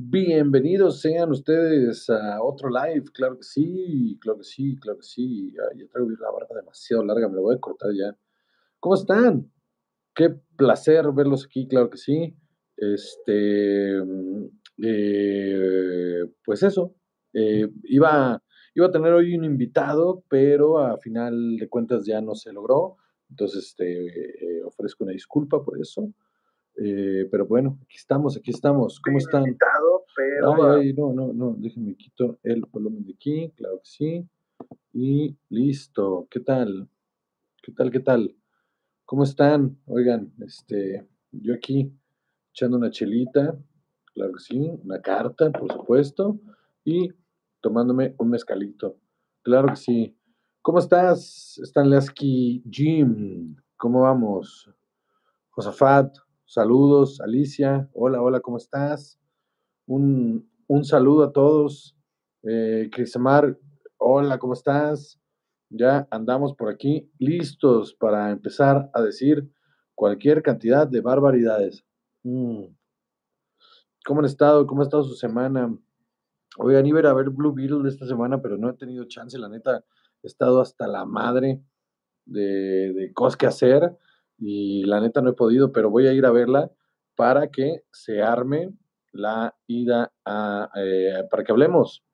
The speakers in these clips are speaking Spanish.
Bienvenidos sean ustedes a otro live, claro que sí, claro que sí, claro que sí. Ay, ya traigo la barba demasiado larga, me la voy a cortar ya. ¿Cómo están? Qué placer verlos aquí, claro que sí. Este, mm, eh, pues eso, eh, iba, iba a tener hoy un invitado, pero a final de cuentas ya no se logró. Entonces, este, eh, ofrezco una disculpa por eso. Eh, pero bueno, aquí estamos, aquí estamos. ¿Cómo están? Invitado, pero Ay, ay, no, no, no, déjenme quito el volumen de aquí, claro que sí. Y listo. ¿Qué tal? ¿Qué tal? ¿Qué tal? ¿Cómo están? Oigan, este, yo aquí echando una chelita, claro que sí, una carta, por supuesto, y tomándome un mezcalito. Claro que sí. ¿Cómo estás, Stanleyski Jim? ¿Cómo vamos? Josafat, saludos. Alicia, hola, hola, ¿cómo estás? Un, un saludo a todos. Eh, Crisamar, hola, ¿cómo estás? Ya andamos por aquí listos para empezar a decir cualquier cantidad de barbaridades. Mm. ¿Cómo han estado? ¿Cómo ha estado su semana? Oigan, iba a ir a ver Blue Beetle esta semana, pero no he tenido chance, la neta. He estado hasta la madre de, de cosas que hacer y la neta no he podido, pero voy a ir a verla para que se arme la ida a, eh, para que hablemos,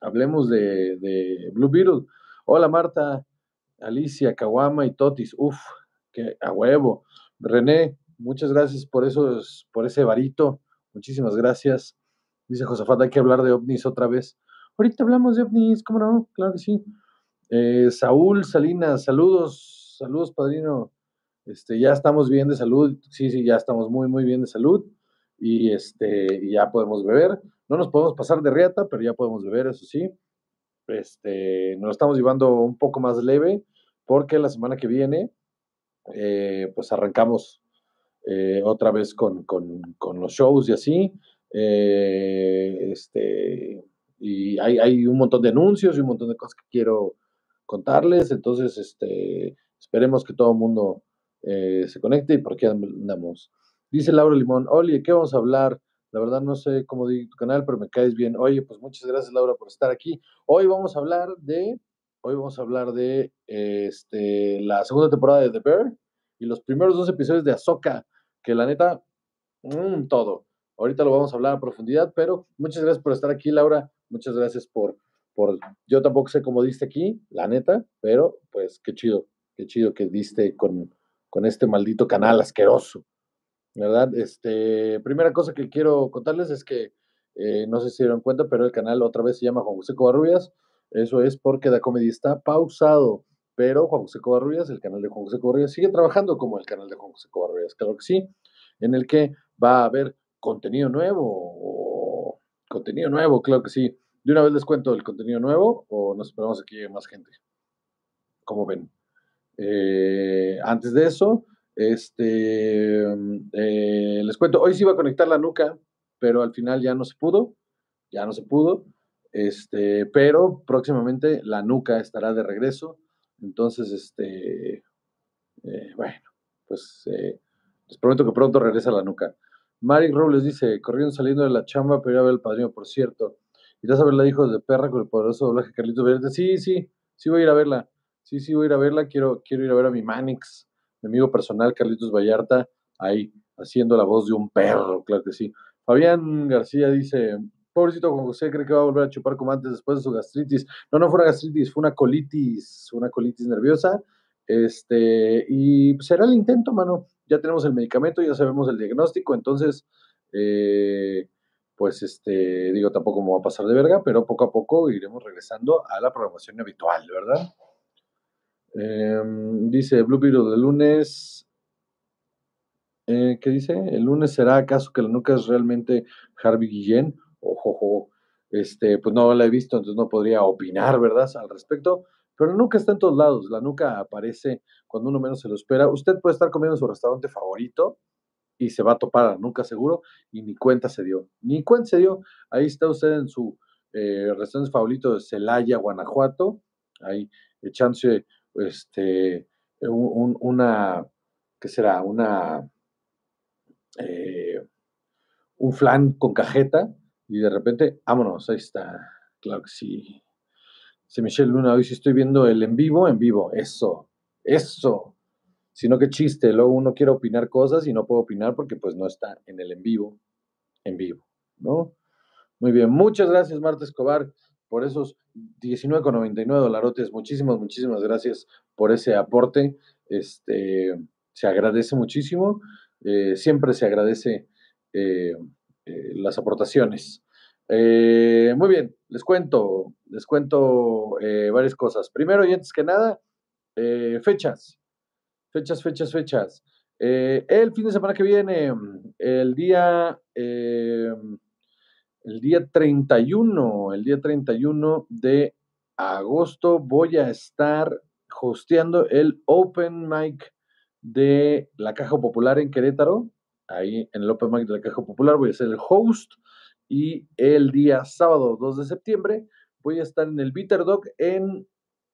hablemos de, de Blue Beetle. Hola Marta, Alicia, Kawama y Totis, uf, que a huevo. René, muchas gracias por esos, por ese varito, muchísimas gracias. Dice Josafat, hay que hablar de ovnis otra vez. Ahorita hablamos de ovnis, ¿cómo no? Claro que sí. Eh, Saúl Salinas, saludos, saludos, padrino. Este, ya estamos bien de salud, sí, sí, ya estamos muy, muy bien de salud y este, y ya podemos beber. No nos podemos pasar de riata, pero ya podemos beber, eso sí. Este, nos lo estamos llevando un poco más leve porque la semana que viene, eh, pues arrancamos eh, otra vez con, con, con, los shows y así. Eh, este, y hay, hay, un montón de anuncios y un montón de cosas que quiero contarles. Entonces, este, esperemos que todo el mundo eh, se conecte y por qué andamos. Dice Laura Limón, oye, ¿qué vamos a hablar? La verdad no sé cómo digo tu canal, pero me caes bien. Oye, pues muchas gracias Laura por estar aquí. Hoy vamos a hablar de, hoy vamos a hablar de este, la segunda temporada de The Bear y los primeros dos episodios de Ahsoka, que la neta, mmm, todo. Ahorita lo vamos a hablar a profundidad, pero muchas gracias por estar aquí, Laura. Muchas gracias por, por, yo tampoco sé cómo diste aquí, la neta, pero pues qué chido, qué chido que diste con, con este maldito canal asqueroso. ¿Verdad? Este, primera cosa que quiero contarles es que eh, no sé si se dieron cuenta, pero el canal otra vez se llama Juan José Covarrubias. Eso es porque Da Comedy está pausado. Pero Juan José Covarrubias, el canal de Juan José Covarrubias, sigue trabajando como el canal de Juan José Covarrubias, claro que sí, en el que va a haber contenido nuevo. Contenido nuevo, claro que sí. De una vez les cuento el contenido nuevo o nos esperamos a que llegue más gente. Como ven. Eh, antes de eso, este, eh, les cuento, hoy sí iba a conectar la nuca, pero al final ya no se pudo, ya no se pudo, este, pero próximamente la nuca estará de regreso, entonces, este, eh, bueno, pues eh, les prometo que pronto regresa la nuca. Mari Robles dice, corriendo saliendo de la chamba, pero a ver el padrino, por cierto. ¿Y vas a ver la hijo de perra con el poderoso doblaje Carlitos Verde? Sí, sí, sí voy a ir a verla. Sí, sí, voy a ir a verla. Quiero, quiero ir a ver a mi Manix, mi amigo personal, Carlitos Vallarta, ahí haciendo la voz de un perro, claro que sí. Fabián García dice, pobrecito Juan José, cree que va a volver a chupar como antes después de su gastritis. No, no fue una gastritis, fue una colitis, una colitis nerviosa. Este, y pues será el intento, mano. Ya tenemos el medicamento, ya sabemos el diagnóstico, entonces, eh, pues este, digo, tampoco me va a pasar de verga, pero poco a poco iremos regresando a la programación habitual, ¿verdad? Eh, dice Blue Beetle de lunes. Eh, ¿Qué dice? ¿El lunes será acaso que la nuca es realmente Harvey Guillén? Ojo. Este, pues no la he visto, entonces no podría opinar, ¿verdad? Al respecto. Pero nunca está en todos lados. La nuca aparece cuando uno menos se lo espera. Usted puede estar comiendo en su restaurante favorito y se va a topar a la nuca seguro y ni cuenta se dio. Ni cuenta se dio. Ahí está usted en su eh, restaurante favorito de Celaya, Guanajuato. Ahí echándose este, un, una, ¿qué será? Una, eh, un flan con cajeta Y de repente, vámonos, ahí está. Claro que sí. Se Michelle Luna, hoy sí estoy viendo el en vivo, en vivo. Eso, eso. Sino que chiste, luego uno quiere opinar cosas y no puedo opinar porque pues no está en el en vivo, en vivo, ¿no? Muy bien, muchas gracias Marta Escobar por esos 19,99 dolarotes. Muchísimas, muchísimas gracias por ese aporte. Este, se agradece muchísimo. Eh, siempre se agradece eh, eh, las aportaciones. muy bien, les cuento, les cuento varias cosas. Primero y antes que nada, fechas. Fechas, fechas, fechas. El fin de semana que viene, el día, el día 31, el día 31 de agosto, voy a estar hosteando el Open Mic de la Caja Popular en Querétaro. Ahí en el Open Mic de la Caja Popular voy a ser el host. Y el día sábado 2 de septiembre voy a estar en el Bitter Dog en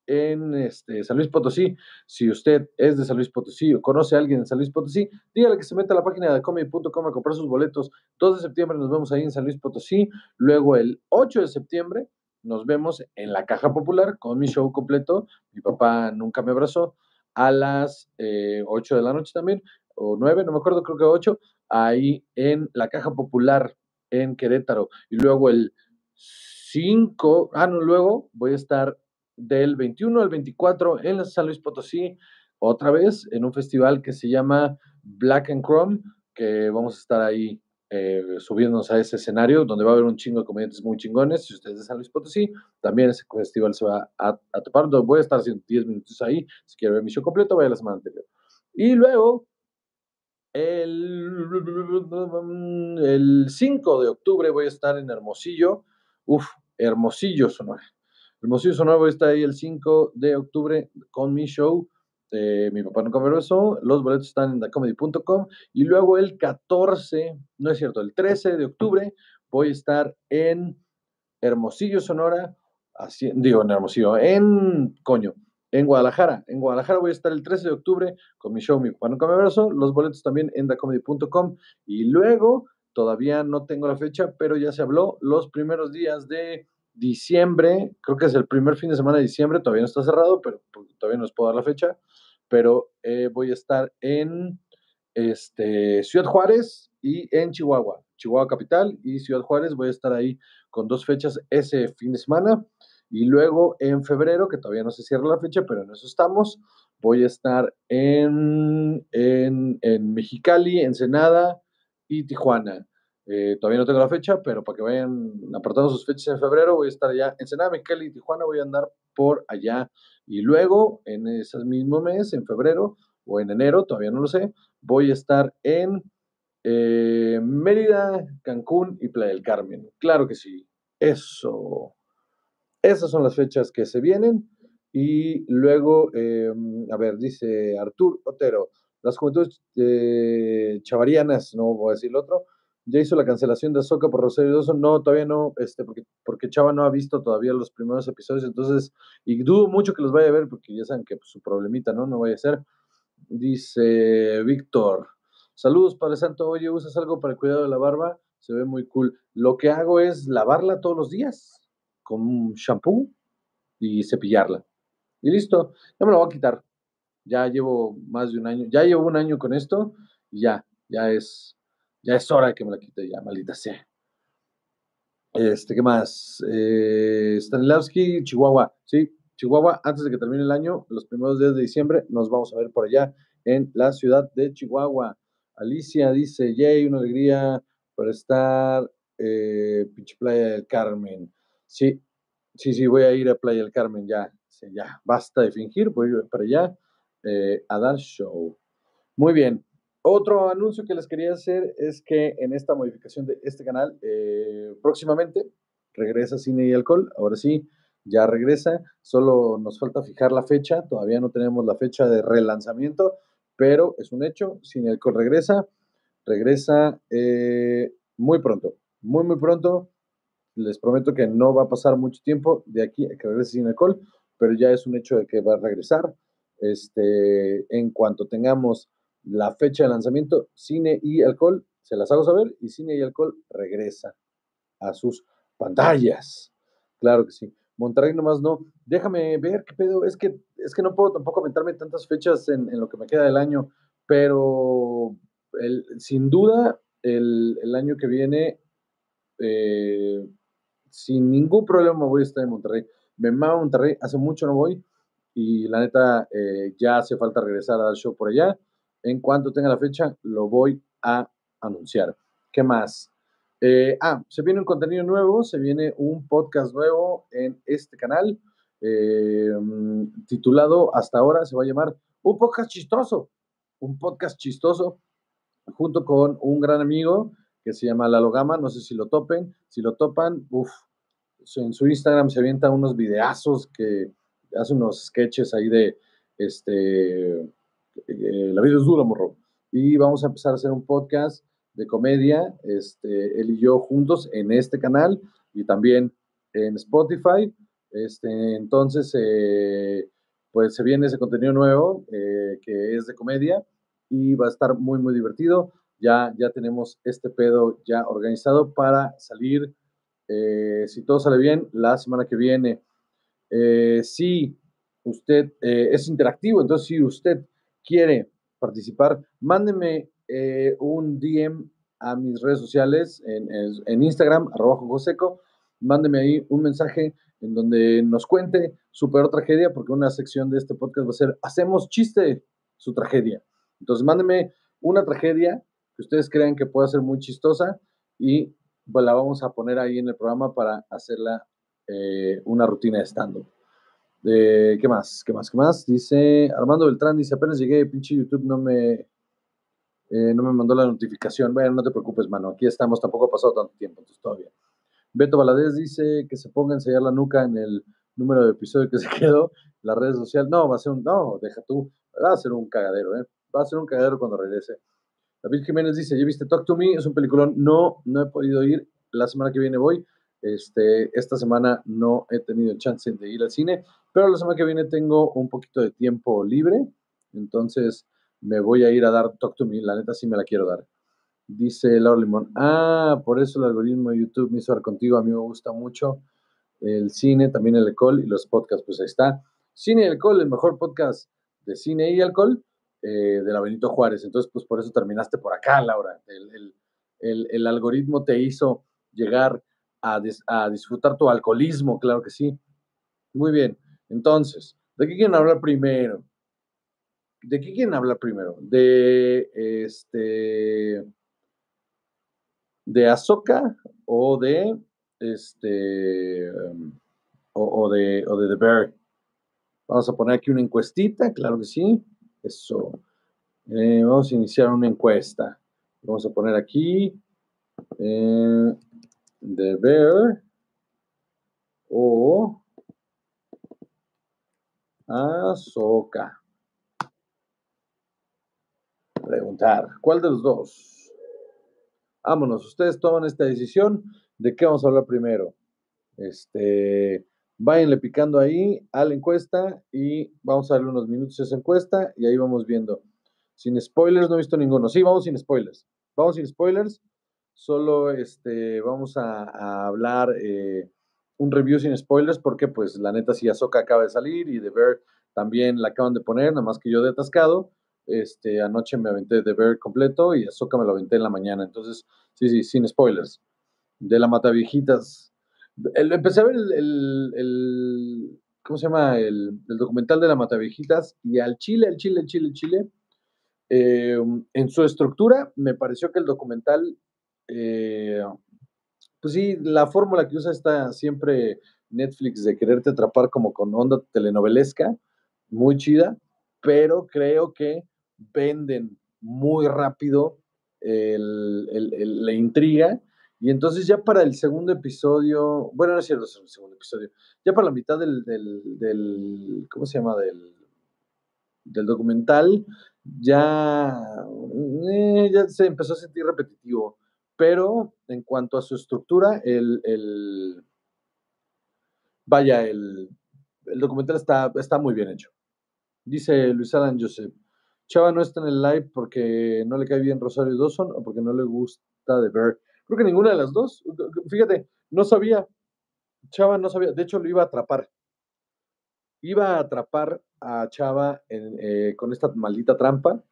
en este, San Luis Potosí. Si usted es de San Luis Potosí o conoce a alguien en San Luis Potosí, dígale que se meta a la página de comedy.com a comprar sus boletos. 2 de septiembre nos vemos ahí en San Luis Potosí. Luego el 8 de septiembre nos vemos en la Caja Popular con mi show completo. Mi papá nunca me abrazó. A las 8 eh, de la noche también, o 9, no me acuerdo, creo que 8, ahí en la Caja Popular en Querétaro. Y luego el 5, ah, no, luego voy a estar del 21 al 24 en San Luis Potosí, otra vez en un festival que se llama Black and Chrome, que vamos a estar ahí eh, subiéndonos a ese escenario donde va a haber un chingo de comediantes muy chingones. Si ustedes de San Luis Potosí, también ese festival se va a, a topar. Voy a estar haciendo 10 minutos ahí. Si quiere ver mi show completo, vaya la semana anterior. Y luego, el, el 5 de octubre voy a estar en Hermosillo. Uf, Hermosillo, Sonora. Hermosillo Sonora voy a estar ahí el 5 de octubre con mi show. Eh, mi papá nunca me besó. Los boletos están en thecomedy.com. Y luego el 14, no es cierto, el 13 de octubre voy a estar en Hermosillo, Sonora. Así, digo, en Hermosillo, en coño, en Guadalajara. En Guadalajara voy a estar el 13 de octubre con mi show Mi papá nunca me besó. Los boletos también en thecomedy.com. Y luego, todavía no tengo la fecha, pero ya se habló los primeros días de diciembre, creo que es el primer fin de semana de diciembre, todavía no está cerrado, pero todavía no les puedo dar la fecha, pero eh, voy a estar en este, Ciudad Juárez y en Chihuahua, Chihuahua Capital y Ciudad Juárez, voy a estar ahí con dos fechas ese fin de semana. Y luego en febrero, que todavía no se cierra la fecha, pero en eso estamos, voy a estar en, en, en Mexicali, Ensenada y Tijuana. Eh, todavía no tengo la fecha, pero para que vayan apartando sus fechas en febrero, voy a estar allá en Senada, Mexicali Tijuana, voy a andar por allá. Y luego, en ese mismo mes, en febrero o en enero, todavía no lo sé, voy a estar en eh, Mérida, Cancún y Playa del Carmen. Claro que sí, eso. Esas son las fechas que se vienen. Y luego, eh, a ver, dice Artur Otero, las juventudes chavarianas, no voy a decir lo otro, ya hizo la cancelación de Azoka por Rosario Dawson. No, todavía no, este, porque, porque Chava no ha visto todavía los primeros episodios, entonces, y dudo mucho que los vaya a ver, porque ya saben que pues, su problemita, ¿no? No vaya a ser. Dice Víctor, saludos Padre Santo, oye, ¿usas algo para el cuidado de la barba? Se ve muy cool. Lo que hago es lavarla todos los días con un shampoo y cepillarla. Y listo, ya me lo voy a quitar. Ya llevo más de un año, ya llevo un año con esto y ya, ya es ya es hora de que me la quite ya, maldita sea. Este, ¿qué más? Eh, Stanislavski, Chihuahua. Sí, Chihuahua, antes de que termine el año, los primeros días de diciembre, nos vamos a ver por allá en la ciudad de Chihuahua. Alicia dice, yay, una alegría por estar, eh, pinche Playa del Carmen. Sí, sí, sí, voy a ir a Playa del Carmen ya. ya, basta de fingir, voy para allá eh, a dar show. Muy bien, otro anuncio que les quería hacer es que en esta modificación de este canal, eh, próximamente regresa Cine y Alcohol. Ahora sí, ya regresa. Solo nos falta fijar la fecha. Todavía no tenemos la fecha de relanzamiento, pero es un hecho. Cine y Alcohol regresa. Regresa eh, muy pronto. Muy, muy pronto. Les prometo que no va a pasar mucho tiempo de aquí a que regrese Cine y Alcohol, pero ya es un hecho de que va a regresar. Este, en cuanto tengamos la fecha de lanzamiento, cine y alcohol, se las hago saber y cine y alcohol regresa. a sus pantallas. Claro que sí. Monterrey nomás no. Déjame ver qué pedo. Es que, es que no puedo tampoco aventarme tantas fechas en, lo que me queda del año, pero sin duda el, año que viene, eh, sin ningún problema voy a estar en Monterrey. Me mama Monterrey, hace mucho no voy y la neta eh, ya hace falta regresar al show por allá. En cuanto tenga la fecha, lo voy a anunciar. ¿Qué más? Eh, ah, se viene un contenido nuevo, se viene un podcast nuevo en este canal, eh, titulado hasta ahora, se va a llamar Un podcast chistoso, un podcast chistoso, junto con un gran amigo que se llama Lalo Gama, no sé si lo topen, si lo topan, uff, en su Instagram se avienta unos videazos que hace unos sketches ahí de, este, eh, la vida es dura, morro. Y vamos a empezar a hacer un podcast de comedia, este, él y yo juntos en este canal y también en Spotify. Este, entonces, eh, pues se viene ese contenido nuevo eh, que es de comedia y va a estar muy, muy divertido. Ya, ya tenemos este pedo ya organizado para salir, si todo sale bien, la semana que viene. si usted es interactivo, entonces si usted quiere participar, mándeme eh, un DM a mis redes sociales en, Instagram, arroba Joseco. Mándeme ahí un mensaje en donde nos cuente su peor tragedia, porque una sección de este podcast va a ser Hacemos chiste su tragedia. Entonces, mándeme una tragedia que ustedes crean que pueda ser muy chistosa y pues, la vamos a poner ahí en el programa para hacerla eh, una rutina de stand-up. Eh, ¿Qué más? ¿Qué más? ¿Qué más? Dice Armando Beltrán, dice, apenas llegué, pinche YouTube no me eh, no me mandó la notificación. Bueno, no te preocupes, mano. Aquí estamos. Tampoco ha pasado tanto tiempo, entonces todavía. Beto Valadez dice que se ponga a ensayar la nuca en el número de episodio que se quedó. La red social. No, va a ser un. No, deja tú. Va a ser un cagadero, ¿eh? Va a ser un cagadero cuando regrese. David Jiménez dice: ¿Ya viste Talk to Me? Es un peliculón. No, no he podido ir. La semana que viene voy. Este, esta semana no he tenido chance de ir al cine, pero la semana que viene tengo un poquito de tiempo libre. Entonces me voy a ir a dar Talk to Me, la neta sí me la quiero dar. Dice Laura Limón, ah, por eso el algoritmo de YouTube me hizo dar contigo, a mí me gusta mucho el cine, también el alcohol y los podcasts, pues ahí está. Cine y alcohol, el mejor podcast de cine y alcohol eh, de la Benito Juárez. Entonces, pues por eso terminaste por acá, Laura. El, algoritmo te hizo llegar a, a disfrutar tu alcoholismo, claro que sí. Muy bien. Entonces, ¿de qué quieren hablar primero? ¿De qué quieren hablar primero? De este. ¿De Azoka o de. Este. o, de, o de The Bear? Vamos a poner aquí una encuestita, claro que sí. Eso. Eh, vamos a iniciar una encuesta. Vamos a poner aquí. Eh, The Bear o Azoka preguntar, ¿cuál de los dos? Vámonos, ustedes toman esta decisión de qué vamos a hablar primero. Este, váyanle picando ahí a la encuesta y vamos a darle unos minutos a esa encuesta y ahí vamos viendo. Sin spoilers, no he visto ninguno. Sí, vamos sin spoilers. Vamos sin spoilers. Solo este, vamos a, hablar eh, un review sin spoilers porque pues la neta si Azoka acaba de salir y de ver también la acaban de poner, nada más que yo de atascado. Este, anoche me aventé de ver completo y Azoka me lo aventé en la mañana. Entonces, sí, sí, sin spoilers. De la Mataviejitas. El, empecé a ver el, ¿cómo se llama? El, documental de la Mataviejitas y al Chile, al Chile, al Chile, Chile. Eh, en su estructura, me pareció que el documental, eh, pues sí, la fórmula que usa está siempre Netflix de quererte atrapar como con onda telenovelesca, muy chida, pero creo que venden muy rápido la intriga. Y entonces ya para el segundo episodio, bueno, no es cierto, el segundo episodio, ya para la mitad del, del, ¿cómo se llama? Del, del documental, ya, eh, ya se empezó a sentir repetitivo. Pero en cuanto a su estructura, el, el vaya, el, documental está, está muy bien hecho. Dice Luis Alan Joseph, Chava no está en el live porque no le cae bien Rosario Dawson o porque no le gusta de ver. Creo que ninguna de las dos. Fíjate, no sabía. Chava no sabía. De hecho, lo iba a atrapar. Iba a atrapar a Chava eh, con esta maldita trampa.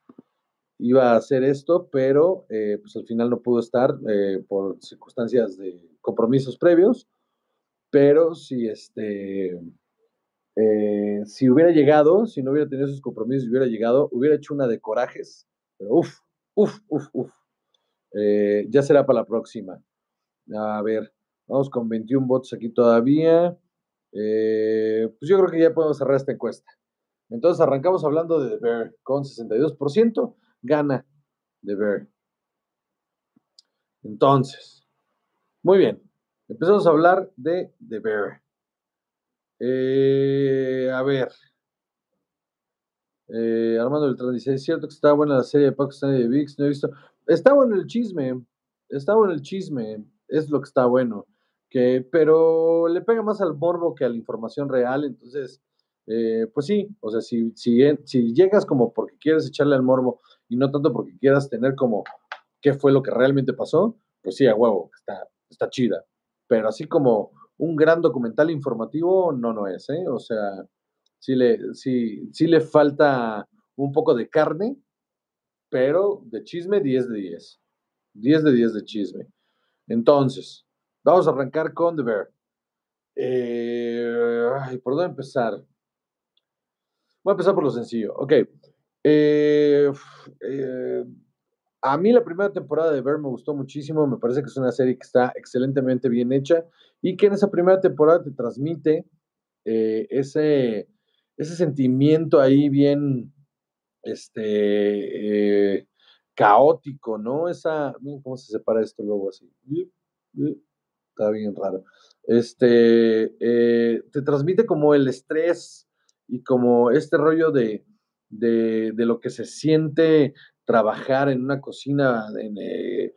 Iba a hacer esto, pero eh, pues al final no pudo estar eh, por circunstancias de compromisos previos. Pero si este. si hubiera llegado, si no hubiera tenido esos compromisos hubiera llegado, hubiera hecho una de corajes. Pero uff, uff, uff, uff. ya será para la próxima. A ver, vamos con 21 votos aquí todavía. Eh, pues yo creo que ya podemos cerrar esta encuesta. Entonces arrancamos hablando de The Bear con 62%, gana The Bear. Entonces, muy bien, empezamos a hablar de The Bear. Eh, a ver, eh, Armando Beltrán dice, es cierto que está buena la serie de Pakistan y de VIX, no he visto. Está bueno el chisme, está bueno el chisme, es lo que está bueno que, pero le pega más al morbo que a la información real, entonces, eh, pues sí, o sea, si, si llegas como porque quieres echarle al morbo y no tanto porque quieras tener como qué fue lo que realmente pasó, pues sí, a huevo, está, está chida, pero así como un gran documental informativo, no, no es, ¿eh? O sea, sí le, sí, sí le falta un poco de carne, pero de chisme 10 de 10. 10 de 10 de chisme. Entonces, Vamos a arrancar con The Bear. Eh, ¿Por dónde empezar? Voy a empezar por lo sencillo. Ok. Eh, eh, a mí la primera temporada de Bear me gustó muchísimo. Me parece que es una serie que está excelentemente bien hecha y que en esa primera temporada te transmite ese, ese sentimiento ahí bien este, caótico, ¿no? Esa, cómo se separa esto luego así está bien raro. Este, eh, te transmite como el estrés y como este rollo de, de, lo que se siente trabajar en una cocina eh,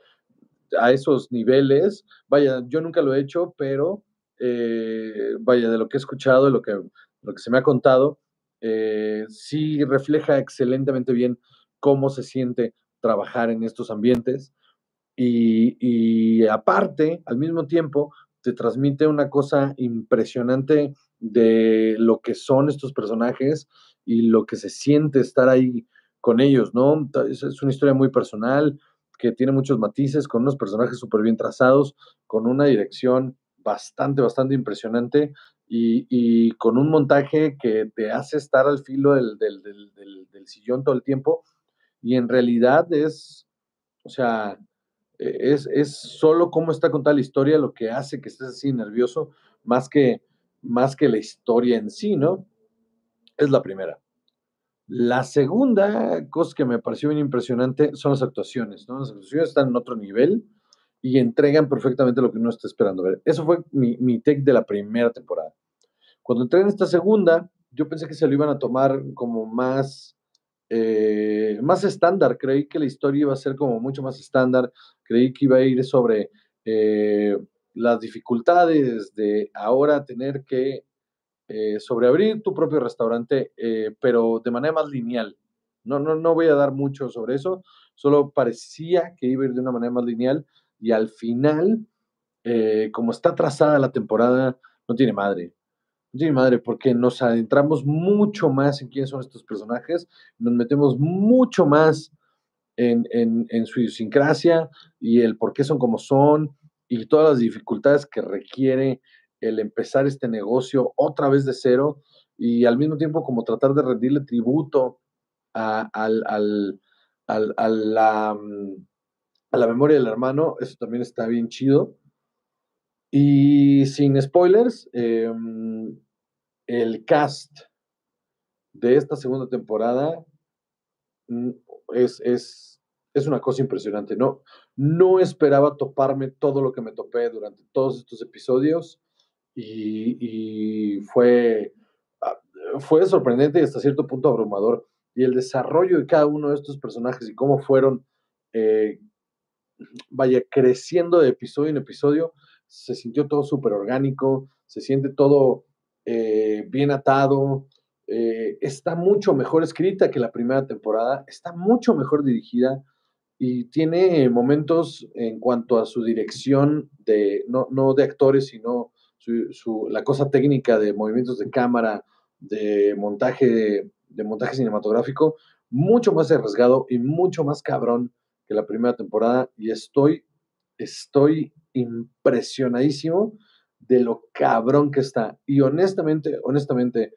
a esos niveles. Vaya, yo nunca lo he hecho, pero eh, vaya, de lo que he escuchado, de lo que, lo que se me ha contado, sí refleja excelentemente bien cómo se siente trabajar en estos ambientes. Y, aparte, al mismo tiempo, te transmite una cosa impresionante de lo que son estos personajes y lo que se siente estar ahí con ellos, ¿no? Es, una historia muy personal, que tiene muchos matices, con unos personajes súper bien trazados, con una dirección bastante, bastante impresionante y, con un montaje que te hace estar al filo del, del sillón todo el tiempo. Y en realidad es, o sea, eh, es, es, solo cómo está contada la historia lo que hace que estés así nervioso, más que, más que la historia en sí, ¿no? Es la primera. La segunda cosa que me pareció bien impresionante son las actuaciones, ¿no? Las actuaciones están en otro nivel y entregan perfectamente lo que uno está esperando ver. Eso fue mi, mi take de la primera temporada. Cuando entré en esta segunda, yo pensé que se lo iban a tomar como más eh, más estándar. Creí que la historia iba a ser como mucho más estándar. Creí que iba a ir sobre eh, las dificultades de ahora tener que eh, sobreabrir tu propio restaurante, pero de manera más lineal. No, no, no voy a dar mucho sobre eso, solo parecía que iba a ir de una manera más lineal y al final, como está trazada la temporada, no tiene madre. Sí, madre, porque nos adentramos mucho más en quiénes son estos personajes, nos metemos mucho más en, su idiosincrasia y el por qué son como son y todas las dificultades que requiere el empezar este negocio otra vez de cero y al mismo tiempo como tratar de rendirle tributo a, al, a, la, mm, a la memoria del hermano, eso también está bien chido. Y sin spoilers, em, el cast de esta segunda temporada mm, es, es, es, una cosa impresionante. No, no esperaba toparme todo lo que me topé durante todos estos episodios y, fue, ah, fue sorprendente y hasta cierto punto abrumador. Y el desarrollo de cada uno de estos personajes y cómo fueron, eh, vaya, creciendo de episodio en episodio, se sintió todo súper orgánico, se siente todo eh, bien atado, eh, está mucho mejor escrita que la primera temporada, está mucho mejor dirigida y tiene momentos en cuanto a su dirección de, no, no de actores, sino su, la cosa técnica de movimientos de cámara, de montaje, de montaje cinematográfico, mucho más arriesgado y mucho más cabrón que la primera temporada. Y estoy, estoy impresionadísimo de lo cabrón que está. Y honestamente, honestamente,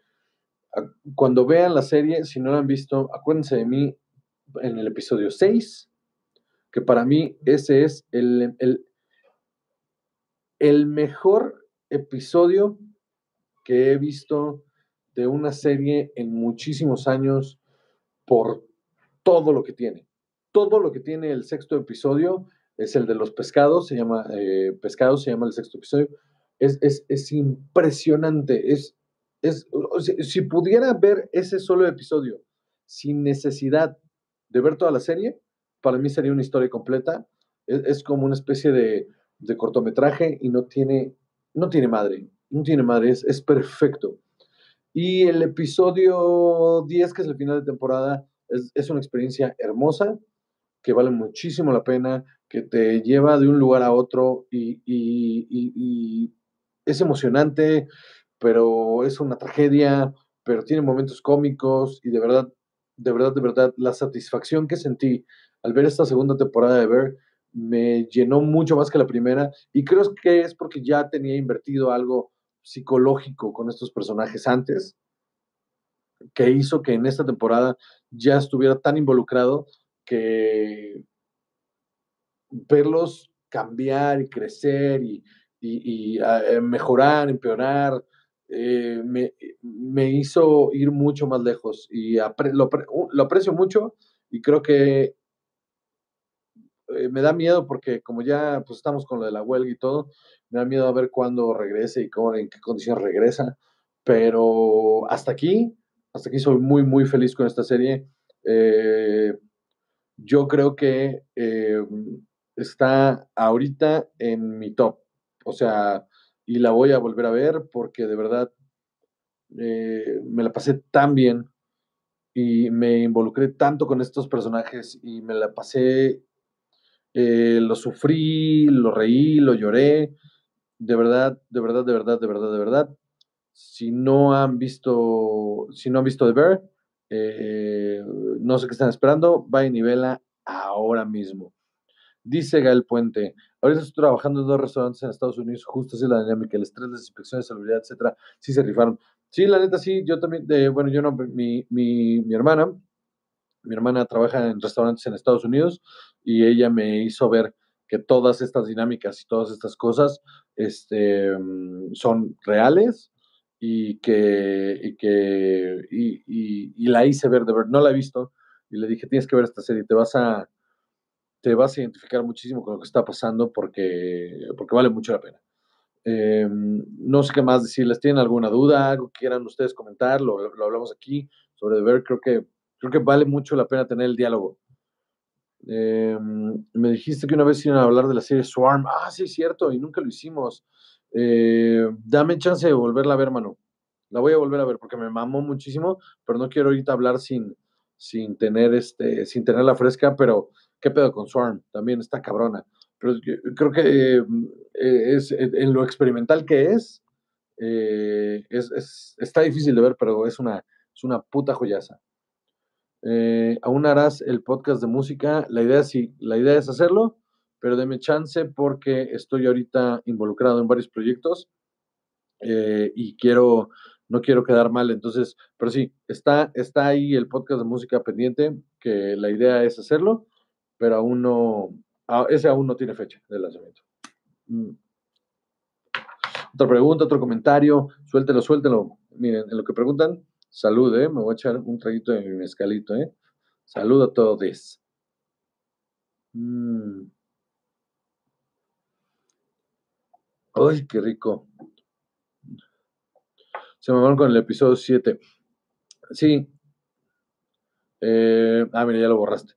cuando vean la serie, si no la han visto, acuérdense de mí en el episodio 6, que para mí ese es el, el, mejor episodio que he visto de una serie en muchísimos años por todo lo que tiene. Todo lo que tiene el sexto episodio es el de los pescados, se llama eh, Pescados, se llama el sexto episodio. Es, es, impresionante. Es, es, si pudiera ver ese solo episodio sin necesidad de ver toda la serie, para mí sería una historia completa. Es, como una especie de, cortometraje y no tiene, no tiene madre, no tiene madre, es, es perfecto. Y el episodio 10, que es el final de temporada, es, una experiencia hermosa, que vale muchísimo la pena, que te lleva de un lugar a otro y, y es emocionante, pero es una tragedia, pero tiene momentos cómicos y de verdad, de verdad, de verdad, la satisfacción que sentí al ver esta segunda temporada de Ver me llenó mucho más que la primera y creo que es porque ya tenía invertido algo psicológico con estos personajes antes que hizo que en esta temporada ya estuviera tan involucrado que verlos cambiar y crecer y, eh, mejorar, empeorar, eh, me, hizo ir mucho más lejos y lo, lo, aprecio mucho y creo que eh, me da miedo porque como ya pues, estamos con lo de la huelga y todo, me da miedo a ver cuándo regrese y cómo, en qué condiciones regresa. Pero hasta aquí, hasta aquí soy muy, muy feliz con esta serie. Eh, yo creo que eh, está ahorita en mi top. O sea, y la voy a volver a ver porque de verdad me la pasé tan bien y me involucré tanto con estos personajes y me la pasé eh, lo sufrí, lo reí, lo lloré. De verdad, de verdad, de verdad, de verdad, de verdad. Si no han visto, si no han visto The Bear, eh, no sé qué están esperando, vayan y vela ahora mismo. Dice Gael Puente, ahorita estoy trabajando en dos restaurantes en Estados Unidos, justo así la dinámica, el estrés, las inspecciones, salubridad, etcétera, sí se rifaron. Sí, la neta, sí, yo también, bueno, yo no, mi, mi, mi hermana, mi hermana trabaja en restaurantes en Estados Unidos y ella me hizo ver que todas estas dinámicas y todas estas cosas este, mm, son reales y que, y, que y, la hice ver de ver, no la he visto y le dije, tienes que ver esta serie, te vas a, te vas a identificar muchísimo con lo que está pasando porque, porque vale mucho la pena. Em, no sé qué más decirles, ¿tienen alguna duda? ¿Algo que quieran ustedes comentar? Lo, lo hablamos aquí sobre The ver, creo que creo que vale mucho la pena tener el diálogo. Em, me dijiste que una vez iban a hablar de la serie Swarm. Ah, sí, es cierto, y nunca lo hicimos. Eh, dame chance de volverla a ver, mano. La voy a volver a ver porque me mamó muchísimo, pero no quiero ahorita hablar sin, sin tener este, sin tenerla fresca, pero qué pedo con Swarm, también está cabrona. Pero creo que eh, es en lo experimental que es, eh, es, está difícil de ver, pero es una, es una puta joyaza. Eh, aún harás el podcast de música. La idea, sí, la idea es hacerlo, pero deme chance porque estoy ahorita involucrado en varios proyectos eh, y quiero, no quiero quedar mal. Entonces, pero sí, está, está ahí el podcast de música pendiente, que la idea es hacerlo, pero aún no, ese aún no tiene fecha de lanzamiento. Mm. Otra pregunta, otro comentario, suéltelo, suéltelo. Miren, en lo que preguntan, Salud, ¿eh? Me voy a echar un traguito de mi mezcalito, ¿eh? Salud a todos. Mm. ¡Ay, qué rico! Se me van con el episodio 7. Sí. Eh, ah, mira, ya lo borraste.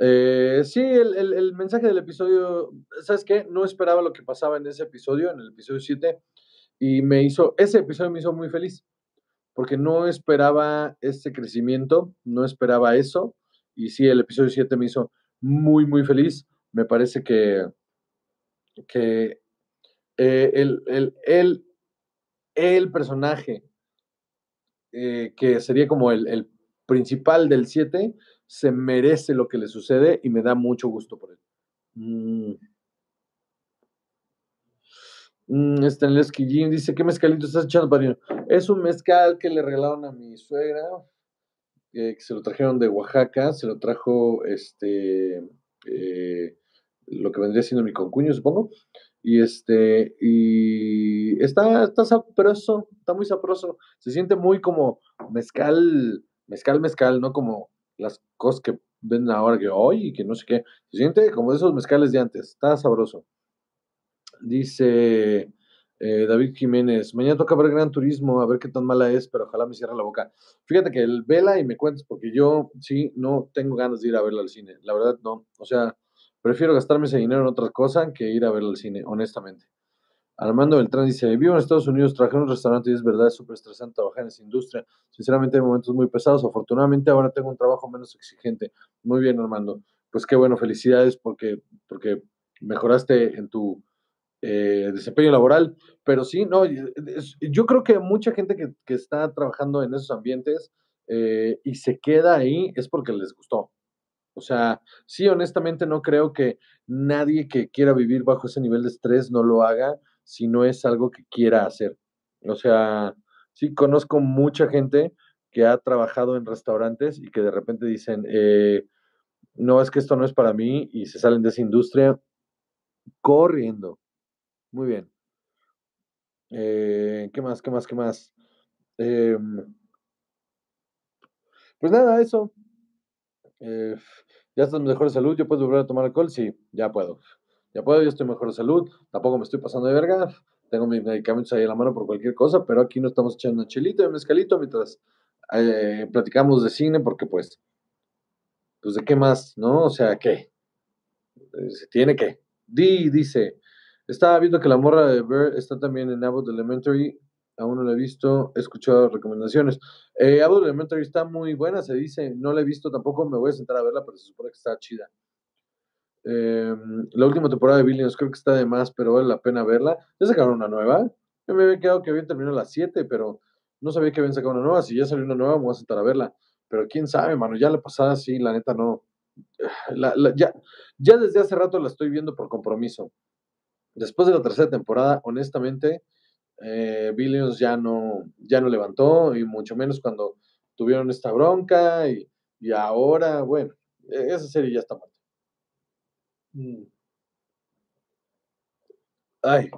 Eh, sí, el, el, mensaje del episodio, ¿sabes qué? No esperaba lo que pasaba en ese episodio, en el episodio 7, y me hizo, ese episodio me hizo muy feliz porque no esperaba ese crecimiento, no esperaba eso. Y sí, el episodio 7 me hizo, muy, muy feliz. Me parece que, que eh, el, el, el, el, personaje eh, que sería como el, el principal del 7 se merece lo que le sucede y me da mucho gusto por él. Mm. Mm, Stanley Jim dice, ¿qué mezcalito estás echando, padrino? Es un mezcal que le regalaron a mi suegra, eh, que se lo trajeron de Oaxaca, se lo trajo este, eh, lo que vendría siendo mi concuño, supongo. Y este, y está, está sabroso, está muy sabroso. Se siente muy como mezcal, mezcal, mezcal, no como las cosas que ven ahora que hoy y que no sé qué. Se siente como de esos mezcales de antes, está sabroso. Dice eh, David Jiménez, mañana toca ver Gran Turismo, a ver qué tan mala es, pero ojalá me cierre la boca. Fíjate que el vela y me cuentes, porque yo sí, no tengo ganas de ir a verla al cine. La verdad, no. O sea, prefiero gastarme ese dinero en otra cosa que ir a verla al cine, honestamente. Armando Beltrán dice, vivo en Estados Unidos, trabajé en un restaurante y es verdad, es súper estresante trabajar en esa industria. Sinceramente hay momentos muy pesados. Afortunadamente ahora tengo un trabajo menos exigente. Muy bien, Armando. Pues qué bueno, felicidades porque, porque mejoraste en tu eh, desempeño laboral. Pero sí, no, yo creo que mucha gente que, está trabajando en esos ambientes eh, y se queda ahí es porque les gustó. O sea, sí, honestamente no creo que nadie que quiera vivir bajo ese nivel de estrés no lo haga si no es algo que quiera hacer. O sea, sí conozco mucha gente que ha trabajado en restaurantes y que de repente dicen, eh, no, es que esto no es para mí y se salen de esa industria corriendo. Muy bien. Eh, ¿Qué más? ¿Qué más? ¿Qué más? Em, pues nada, eso. Eh, ¿Ya estás mejor de salud? ¿Yo puedo volver a tomar alcohol? Sí, ya puedo. Ya puedo, yo estoy mejor de salud. Tampoco me estoy pasando de verga. Tengo mis medicamentos ahí en la mano por cualquier cosa, pero aquí no estamos echando una chelita y mezcalito mientras eh, platicamos de cine, porque pues, pues de qué más, ¿no? O sea, ¿qué? Se tiene que. Di, dice, estaba viendo que la morra de Bear está también en Abbott Elementary. Aún no la he visto, he escuchado recomendaciones. Eh, Abbott Elementary está muy buena, se dice. No la he visto tampoco, me voy a sentar a verla, pero se supone que está chida. Eh, la última temporada de Billions creo que está de más, pero vale la pena verla. Ya sacaron una nueva. Yo me había quedado que habían terminado las 7, pero no sabía que habían sacado una nueva. Si ya salió una nueva, me voy a sentar a verla. Pero quién sabe, mano, ya la pasada sí, la neta no. ya, ya desde hace rato la estoy viendo por compromiso. Después de la tercera temporada, honestamente, eh, Billions ya no, ya no levantó, y mucho menos cuando tuvieron esta bronca, y, ahora, bueno, e-, esa serie ya está muerta. Mm. Ay,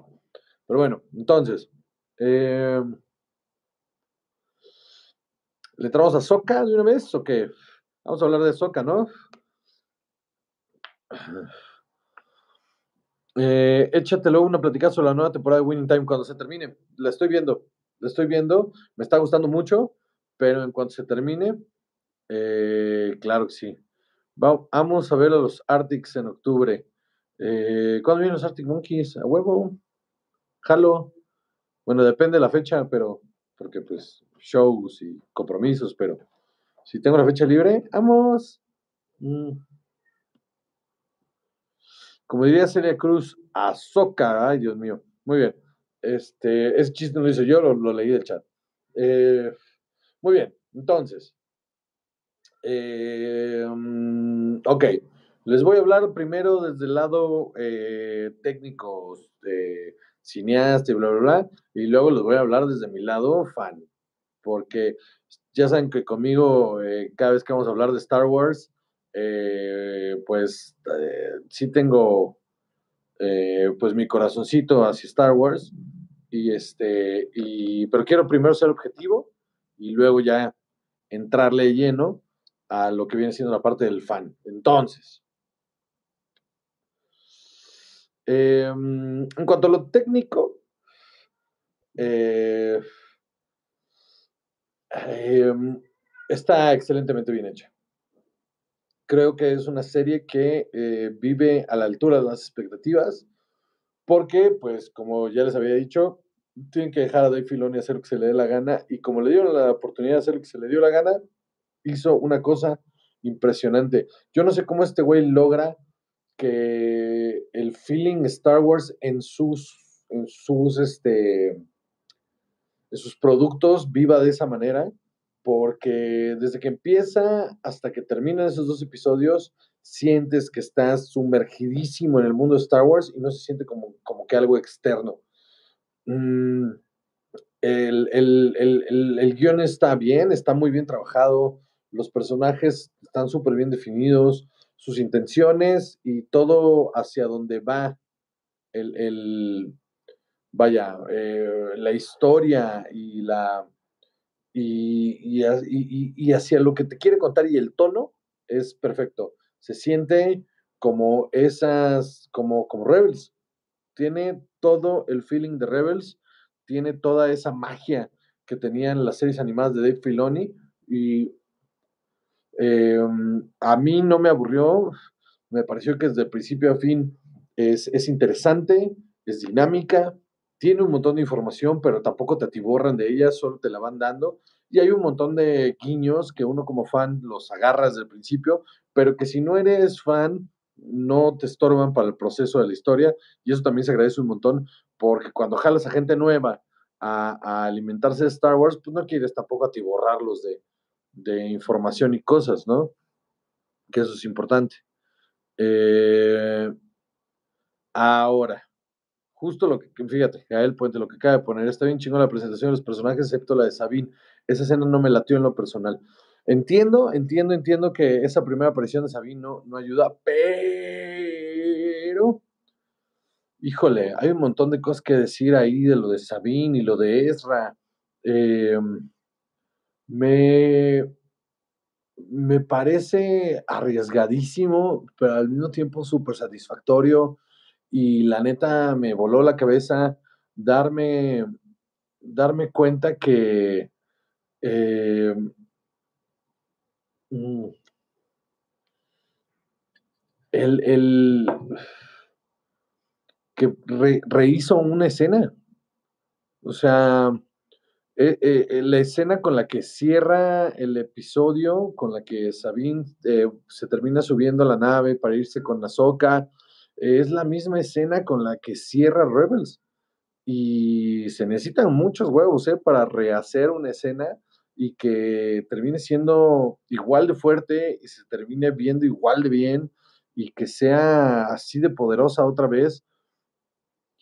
pero bueno, entonces, em, ¿le traemos a Soca de una vez o qué? Vamos a hablar de Soca, ¿no? Eh, échatelo una platicada sobre la nueva temporada de Winning Time cuando se termine. La estoy viendo, la estoy viendo, me está gustando mucho, pero en cuanto se termine, eh, claro que sí. Vamos a ver a los Arctics en octubre. Eh, ¿Cuándo vienen los Arctic Monkeys? ¿A huevo? ¿Jalo? Bueno, depende de la fecha, pero porque pues shows y compromisos, pero si tengo la fecha libre, vamos. Mm. Como diría Celia Cruz, Azoka. Ay, Dios mío. Muy bien. Este, ese chiste no lo hice yo, lo, leí del chat. Eh, muy bien. Entonces. Eh, mm, ok. Les voy a hablar primero desde el lado eh, técnico, cineasta y bla, bla, bla. Y luego les voy a hablar desde mi lado fan. Porque ya saben que conmigo, cada vez que vamos a hablar de Star Wars, eh, pues eh, sí tengo eh, pues mi corazoncito hacia Star Wars y este y pero quiero primero ser objetivo y luego ya entrarle lleno a lo que viene siendo la parte del fan. Entonces em, en cuanto a lo técnico em, está excelentemente bien hecha creo que es una serie que eh, vive a la altura de las expectativas, porque, pues, como ya les había dicho, tienen que dejar a Dave Filoni hacer lo que se le dé la gana, y como le dieron la oportunidad de hacer lo que se le dio la gana, hizo una cosa impresionante. Yo no sé cómo este güey logra que el feeling Star Wars en sus, en sus, este, en sus productos viva de esa manera, porque desde que empieza hasta que terminan esos dos episodios, sientes que estás sumergidísimo en el mundo de Star Wars y no se siente como, como que algo externo. Mm, el, el, guion está bien, está muy bien trabajado, los personajes están súper bien definidos, sus intenciones y todo hacia donde va el, vaya, eh, la historia y la y, y, hacia lo que te quiere contar y el tono es perfecto. Se siente como esas, como, como Rebels. Tiene todo el feeling de Rebels tiene toda esa magia que tenían las series animadas de Dave Filoni y em, a mí no me aburrió, me pareció que desde principio a fin es, es, interesante, es dinámica, tiene un montón de información, pero tampoco te atiborran de ella, solo te la van dando. Y hay un montón de guiños que uno como fan los agarra desde el principio, pero que si no eres fan, no te estorban para el proceso de la historia. Y eso también se agradece un montón, porque cuando jalas a gente nueva a, alimentarse de Star Wars, pues no quieres tampoco atiborrarlos de, de información y cosas, ¿no? Que eso es importante. Eh, ahora, justo lo que, fíjate, Gael Puente, lo que acaba de poner, está bien chingón la presentación de los personajes, excepto la de Sabine. Esa escena no me latió en lo personal. Entiendo, entiendo, entiendo que esa primera aparición de Sabine no, no ayuda, pero híjole, hay un montón de cosas que decir ahí de lo de Sabine y lo de Ezra. Em, me, me parece arriesgadísimo, pero al mismo tiempo súper satisfactorio. Y la neta me voló la cabeza darme, darme cuenta que em, mm, el, el que rehizo una escena. O sea, eh, eh, eh, la escena con la que cierra el episodio, con la que Sabine se termina subiendo a la nave para irse con Ahsoka, es la misma escena con la que cierra Rebels. Y se necesitan muchos huevos para rehacer una escena y que termine siendo igual de fuerte y se termine viendo igual de bien y que sea así de poderosa otra vez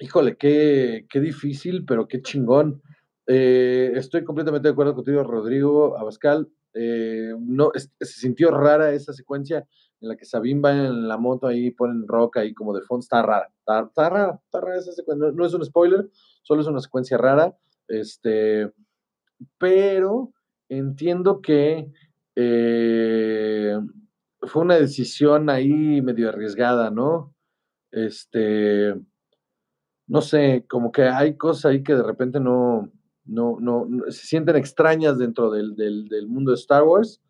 Híjole, qué, qué difícil, pero qué chingón. Eh, estoy completamente de acuerdo contigo, Rodrigo Abascal. Eh, no, se sintió rara esa secuencia en la que Sabine va en la moto ahí, ponen rock ahí como de fondo. Está rara, está, rara, está rara esa secuencia. No, es un spoiler, solo es una secuencia rara. Este, pero entiendo que eh, fue una decisión ahí medio arriesgada, ¿no? Este no sé, como que hay cosas ahí que de repente no, no, no, se sienten extrañas dentro del, mundo de Star Wars,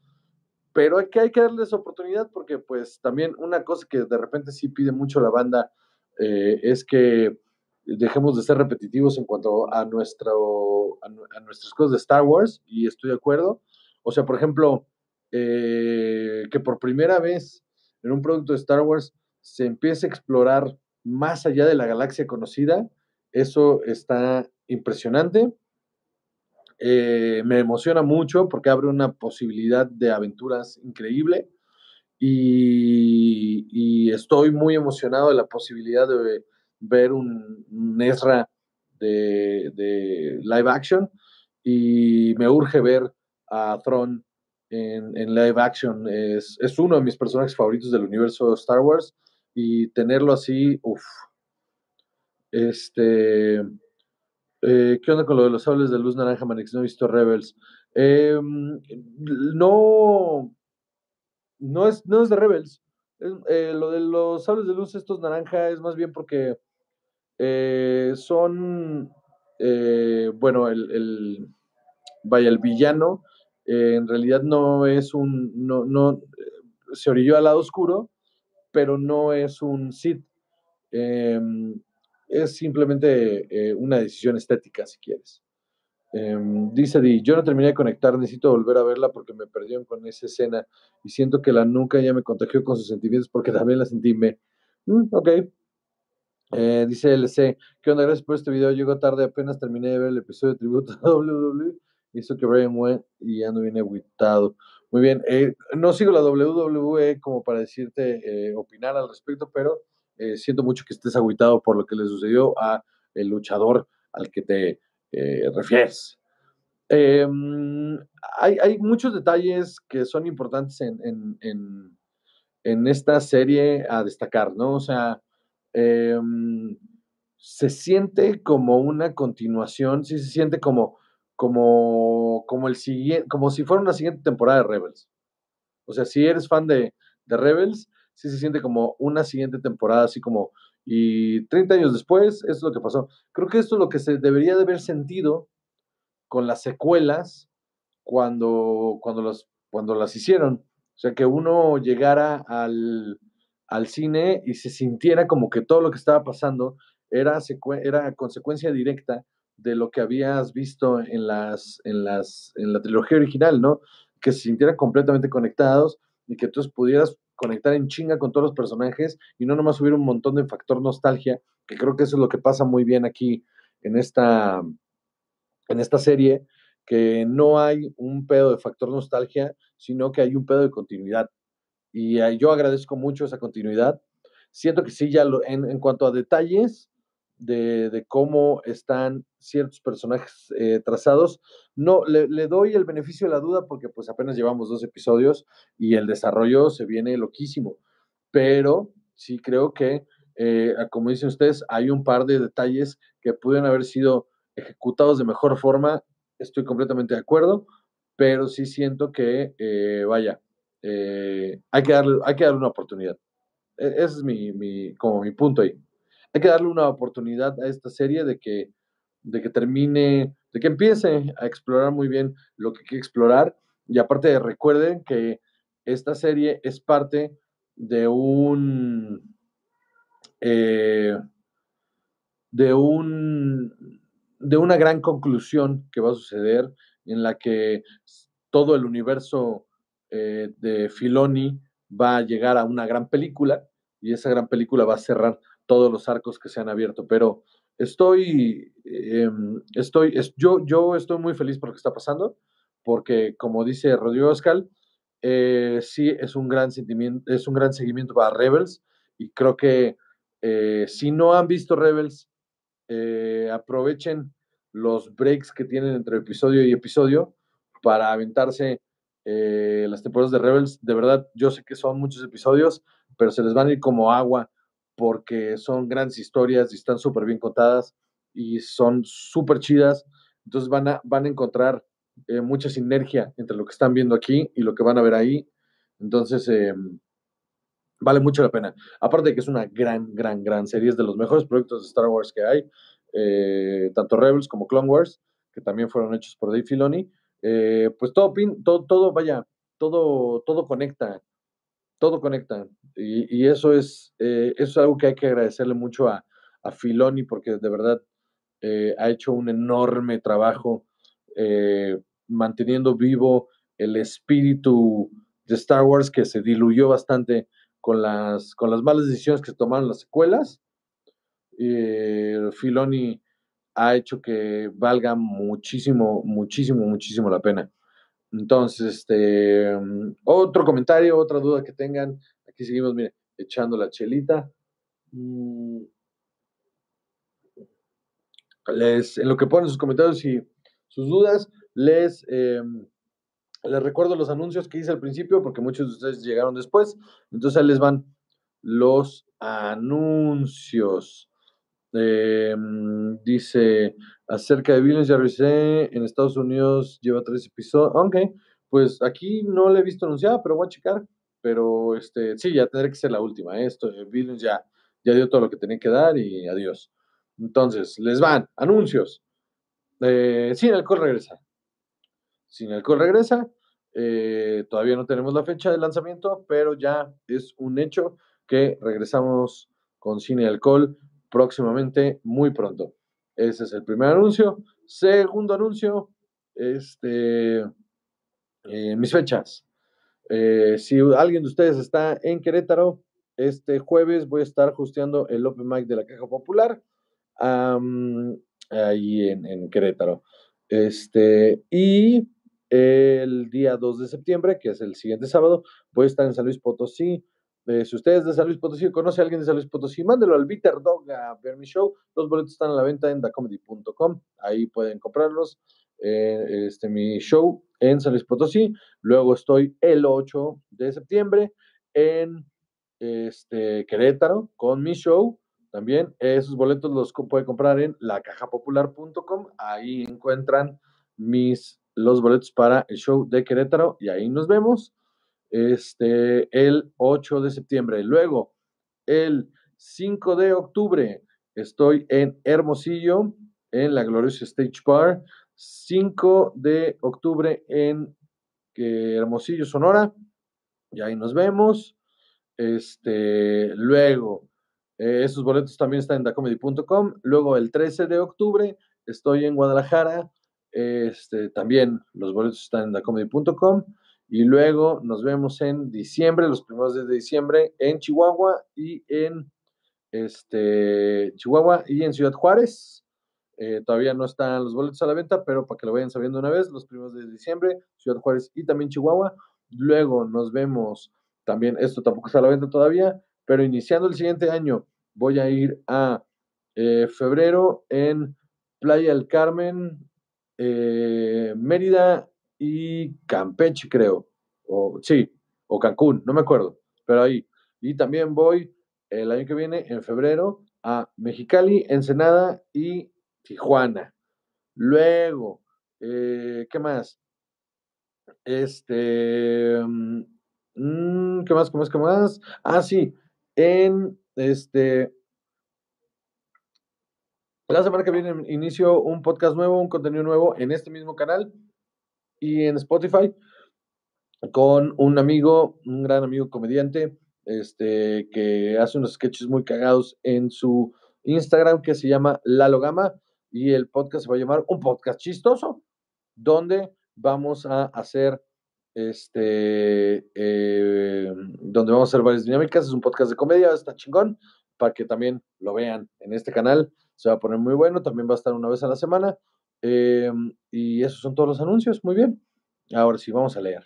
pero hay que, hay que darles oportunidad porque pues también una cosa que de repente sí pide mucho la banda eh, es que dejemos de ser repetitivos en cuanto a, nuestro, a, nuestras cosas de Star Wars, y estoy de acuerdo. O sea, por ejemplo, eh, que por primera vez en un producto de Star Wars se empiece a explorar más allá de la galaxia conocida. Eso está impresionante. Eh, me emociona mucho porque abre una posibilidad de aventuras increíble y, estoy muy emocionado de la posibilidad de ver un, Ezra de, live action y me urge ver a Thrawn en, live action. Es, es, uno de mis personajes favoritos del universo de Star Wars y tenerlo así, uff. Este, eh, ¿qué onda con lo de los sables de luz naranja, Manix? No he visto Rebels. Em, no, no es, no es de Rebels. Eh, lo de los sables de luz, estos naranja, es más bien porque eh, son, bueno, el, el, vaya, el villano en realidad no es un, no, no, se orilló al lado oscuro, pero no es un Sith. Es simplemente eh, una decisión estética, si quieres. Em, dice Di, yo no terminé de conectar, necesito volver a verla porque me perdieron con esa escena y siento que la nuca ya me contagió con sus sentimientos porque también la sentí me. Mm, ok. Eh, dice LC, ¿qué onda? Gracias por este video. Llego tarde, apenas terminé de ver el episodio de tributo a WWE. Hizo que Brian went y ya no viene aguitado. Muy bien. Eh, no sigo la WWE como para decirte opinar al respecto, pero siento mucho que estés aguitado por lo que le sucedió a el luchador al que te refieres. Em, hay, muchos detalles que son importantes en, en, esta serie a destacar, ¿no? O sea, em, se siente como una continuación, sí se siente como, como, como el siguiente, como si fuera una siguiente temporada de Rebels. O sea, si eres fan de, de Rebels, sí se siente como una siguiente temporada, así como, y 30 años después, eso es lo que pasó. Creo que esto es lo que se debería de haber sentido con las secuelas cuando, cuando, las, cuando las hicieron. O sea, que uno llegara al, al cine y se sintiera como que todo lo que estaba pasando era, era consecuencia directa de lo que habías visto en, las, en, las, en la trilogía original, ¿no? Que se sintieran completamente conectados y que entonces pudieras conectar en chinga con todos los personajes y no nomás hubiera un montón de factor nostalgia, que creo que eso es lo que pasa muy bien aquí en esta, en esta serie, que no hay un pedo de factor nostalgia, sino que hay un pedo de continuidad. Y yo agradezco mucho esa continuidad. Siento que sí, ya lo, en, cuanto a detalles de, cómo están ciertos personajes eh, trazados, no, le, doy el beneficio de la duda porque pues apenas llevamos dos episodios y el desarrollo se viene loquísimo. Pero sí creo que, eh, como dicen ustedes, hay un par de detalles que pueden haber sido ejecutados de mejor forma, estoy completamente de acuerdo, pero sí siento que, eh, vaya, hay, que darle, hay que darle una oportunidad. E, ese es mi, como mi punto ahí. Hay que darle una oportunidad a esta serie de que, de que termine, de que empiece a explorar muy bien lo que quiere explorar. Y aparte recuerden que esta serie es parte de un... Eh, de un de una gran conclusión que va a suceder en la que todo el universo eh, de Filoni va a llegar a una gran película y esa gran película va a cerrar todos los arcos que se han abierto. Pero estoy, em, estoy, yo, yo estoy muy feliz por lo que está pasando, porque como dice Rodrigo Oscar, eh, sí es un gran sentimiento, es un gran seguimiento para Rebels y creo que eh, si no han visto Rebels, eh, aprovechen los breaks que tienen entre episodio y episodio para aventarse eh, las temporadas de Rebels. De verdad, yo sé que son muchos episodios, pero se les van a ir como agua porque son grandes historias y están súper bien contadas y son súper chidas. Entonces van a, van a encontrar eh, mucha sinergia entre lo que están viendo aquí y lo que van a ver ahí. Entonces, vale mucho la pena. Aparte de que es una gran, gran, gran serie, es de los mejores proyectos de Star Wars que hay. Eh, tanto Rebels como Clone Wars, que también fueron hechos por Dave Filoni. Eh, pues todo, todo, todo, vaya, todo, todo conecta, todo conecta. Y, eso, es, eh, eso es algo que hay que agradecerle mucho a, a Filoni, porque de verdad ha hecho un enorme trabajo manteniendo vivo el espíritu de Star Wars que se diluyó bastante con las, con las malas decisiones que tomaron las secuelas. Eh, Filoni ha hecho que valga muchísimo, muchísimo, muchísimo la pena. Entonces, este, otro comentario, otra duda que tengan. Aquí seguimos, mire, echando la chelita. Mm. Les, en lo que ponen sus comentarios y sus dudas, les, em, les recuerdo los anuncios que hice al principio, porque muchos de ustedes llegaron después. Entonces les van los anuncios. Em, dice acerca de Villains, ya revisé. En Estados Unidos lleva tres episodios. Ok, pues aquí no le he visto anunciada, pero voy a checar. Pero este, sí, ya tendré que ser la última. ¿eh? Esto, Villains ya, ya dio todo lo que tenía que dar y adiós. Entonces, les van anuncios. Eh, Sin Alcohol regresa. Sin Alcohol regresa. Eh, todavía no tenemos la fecha de lanzamiento, pero ya es un hecho que regresamos con Cine Alcohol próximamente, muy pronto. Ese es el primer anuncio. segundo anuncio, este, eh, mis fechas. Eh, si alguien de ustedes está en Querétaro, este jueves voy a estar hosteando el Open Mic de la Caja Popular ahí en, en, Querétaro. Este, y el día 2 de septiembre, que es el siguiente sábado, voy a estar en San Luis Potosí. Eh, si ustedes de San Luis Potosí conoce a alguien de San Luis Potosí, mándelo al Bitter Dog a ver mi show. Los boletos están a la venta en dacomedy.com. Ahí pueden comprarlos. Eh, este, mi show en San Luis Potosí. Luego estoy el 8 de septiembre en este, Querétaro con mi show. También esos boletos los puede comprar en lacajapopular.com. Ahí encuentran mis, los boletos para el show de Querétaro y ahí nos vemos este, el 8 de septiembre. Luego, el 5 de octubre, estoy en Hermosillo, en la Gloriosa Stage Bar. 5 de octubre en Hermosillo, Sonora. Y ahí nos vemos. Este, luego, eh, esos boletos también están en dacomedy.com. Luego, el 13 de octubre, estoy en Guadalajara. Este, también los boletos están en dacomedy.com. Y luego nos vemos en diciembre, los primeros de diciembre, en Chihuahua y en este, Chihuahua y en Ciudad Juárez. Eh, todavía no están los boletos a la venta, pero para que lo vayan sabiendo una vez, los primeros de diciembre, Ciudad Juárez y también Chihuahua. Luego nos vemos también, esto tampoco está a la venta todavía, pero iniciando el siguiente año voy a ir a eh, febrero en Playa del Carmen, eh, Mérida y Campeche, creo. O, sí, o Cancún, no me acuerdo, pero ahí. Y también voy el año que viene, en febrero, a Mexicali, Ensenada y Tijuana. Luego, eh, ¿qué más? Este, mm, ¿qué más? ¿Qué más? ¿Qué más? Ah, sí, en este, la semana que viene inicio un podcast nuevo, un contenido nuevo en este mismo canal y en Spotify con un amigo, un gran amigo comediante, este, que hace unos sketches muy cagados en su Instagram que se llama Lalo Gama y el podcast se va a llamar Un Podcast Chistoso, donde vamos a hacer este, eh, donde vamos a hacer varias dinámicas. Es un podcast de comedia, está chingón, para que también lo vean en este canal. Se va a poner muy bueno, también va a estar una vez a la semana. Eh, y esos son todos los anuncios, muy bien. Ahora sí, vamos a leer.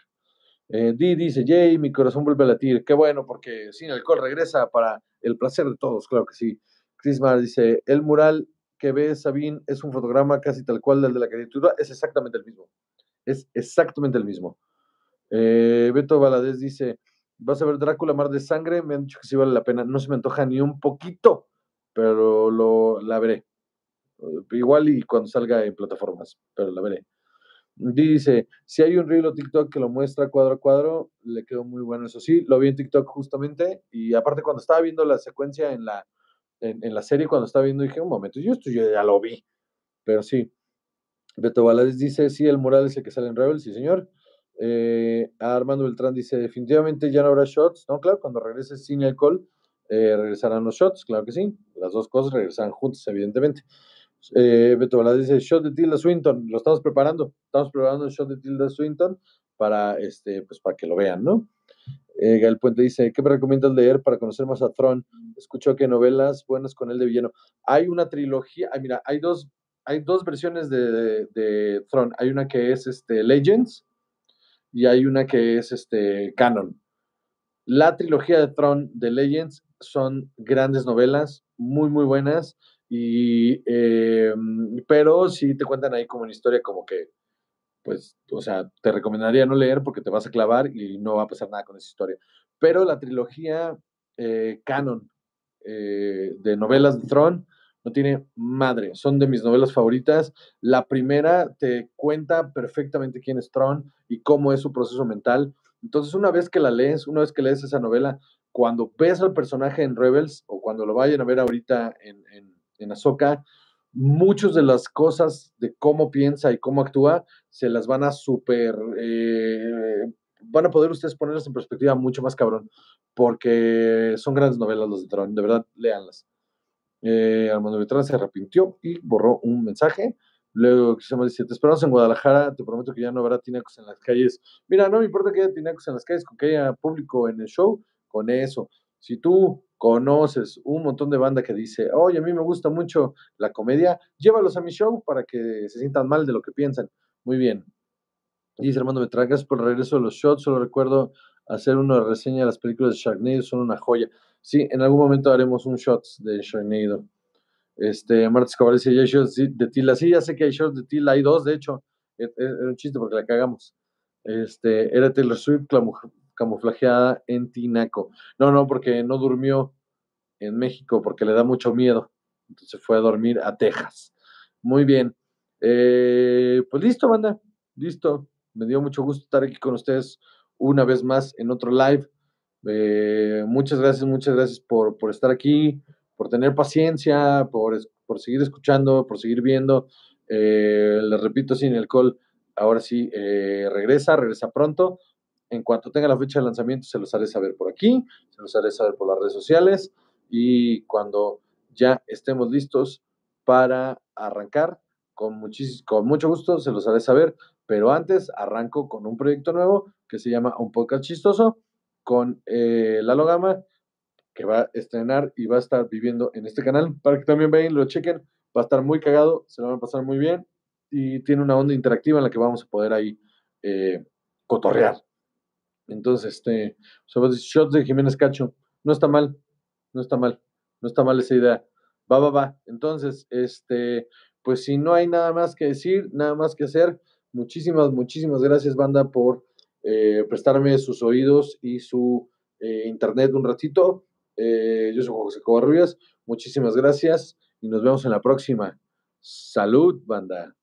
Eh, Di dice, Jay, mi corazón vuelve a latir. Qué bueno, porque sin alcohol regresa para el placer de todos, claro que sí. Chris Mar dice, el mural que ve Sabine es un fotograma casi tal cual del de la caricatura, es exactamente el mismo. Es exactamente el mismo. Eh, Beto Valadez dice, ¿vas a ver Drácula Mar de Sangre? Me han dicho que sí vale la pena. No se me antoja ni un poquito, pero lo, la veré. Igual y cuando salga en plataformas, pero la veré. Dice, si hay un reel TikTok que lo muestra cuadro a cuadro, le quedó muy bueno eso sí, lo vi en TikTok justamente y aparte cuando estaba viendo la secuencia en la, en, la serie cuando estaba viendo, dije, un momento, yo esto yo ya lo vi. Pero sí. Beto Valadez dice, sí, el mural es el que sale en Rebel, sí, señor. Eh, Armando Beltrán dice, definitivamente ya no habrá shots. No, claro, cuando regrese sin alcohol, eh, regresarán los shots, claro que sí. Las dos cosas regresarán juntas, evidentemente. Eh, Beto Valadez dice, shot de Tilda Swinton, lo estamos preparando. Estamos preparando el shot de Tilda Swinton para, este, pues, para que lo vean, ¿no? Eh, Gael Puente dice, ¿qué me recomiendas leer para conocer más a Tron? Escucho que novelas buenas con él de villano. Hay una trilogía, mira, hay dos, hay dos versiones de, de, Tron. Hay una que es este, Legends y hay una que es este, Canon. La trilogía de Tron de Legends son grandes novelas, muy, muy buenas, eh, pero sí te cuentan ahí como una historia como que pues, o sea, te recomendaría no leer porque te vas a clavar y no va a pasar nada con esa historia. Pero la trilogía eh, canon eh, de novelas de Tron no tiene madre, son de mis novelas favoritas. La primera te cuenta perfectamente quién es Tron y cómo es su proceso mental. Entonces, una vez que la lees, una vez que lees esa novela, cuando ves al personaje en Rebels o cuando lo vayan a ver ahorita en, en, en Ahsoka, muchas de las cosas de cómo piensa y cómo actúa se las van a super, eh, van a poder ustedes ponerlas en perspectiva mucho más cabrón, porque son grandes novelas los de Tron, de verdad, léanlas. Eh, Armando Beltrán se arrepintió y borró un mensaje. Luego, llama dice, te esperamos en Guadalajara, te prometo que ya no habrá tinacos en las calles. Mira, no me importa que haya tinacos en las calles, con que haya público en el show, con eso. Si tú conoces un montón de banda que dice, oye, a mí me gusta mucho la comedia, llévalos a mi show para que se sientan mal de lo que piensan. Muy bien. Dice Armando me gracias por el regreso de los shots, solo recuerdo hacer una reseña de las películas de Sharknado, son una joya. Sí, en algún momento haremos un shot de Sharknado. Este, Marta Escobar dice, hay shots de Tila. Sí, ya sé que hay shots de Tila, hay dos, de hecho. E, e, era un chiste porque la cagamos. Este, era Taylor Swift camuflajeada en Tinaco. No, no, porque no durmió en México porque le da mucho miedo. Entonces fue a dormir a Texas. Muy bien. Eh, pues listo, banda. Listo. Me dio mucho gusto estar aquí con ustedes una vez más en otro live. Eh, muchas gracias, muchas gracias por, por estar aquí por tener paciencia, por, por seguir escuchando, por seguir viendo. Eh, les repito, sin call, ahora sí eh, regresa, regresa pronto. En cuanto tenga la fecha de lanzamiento, se los haré saber por aquí, se los haré saber por las redes sociales y cuando ya estemos listos para arrancar, con, con mucho gusto se los haré saber, pero antes arranco con un proyecto nuevo que se llama Un Podcast Chistoso con eh, Lalo Gama que va a estrenar y va a estar viviendo en este canal para que también vean, lo chequen. Va a estar muy cagado, se lo van a pasar muy bien y tiene una onda interactiva en la que vamos a poder ahí eh, cotorrear. Entonces, este, sobre shots de Jiménez Cacho, no está mal, no está mal, no está mal esa idea. Va, va, va. Entonces, este, pues si no hay nada más que decir, nada más que hacer, muchísimas, muchísimas gracias, banda, por eh, prestarme sus oídos y su eh, internet un ratito. Eh, yo soy José Covarrubias. Muchísimas gracias y nos vemos en la próxima. Salud, banda.